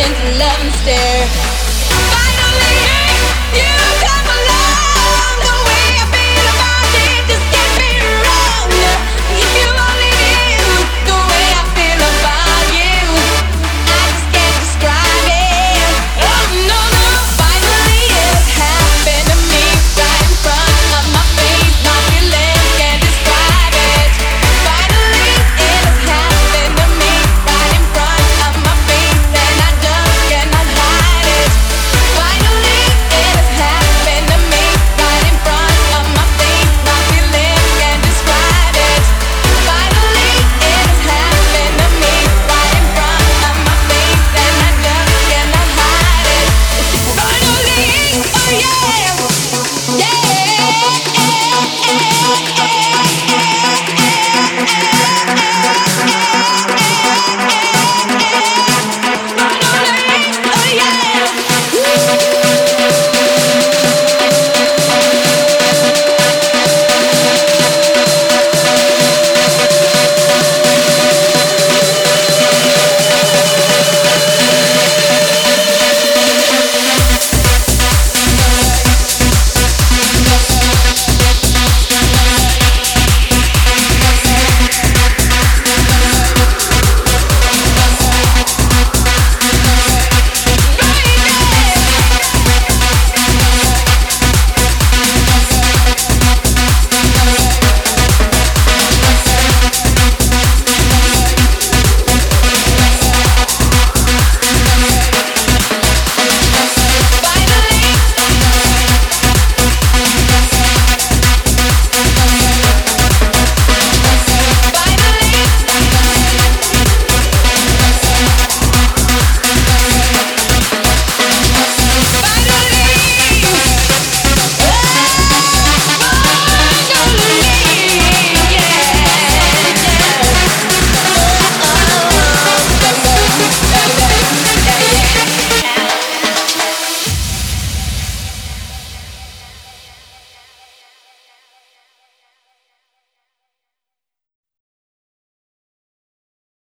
at me love and stare.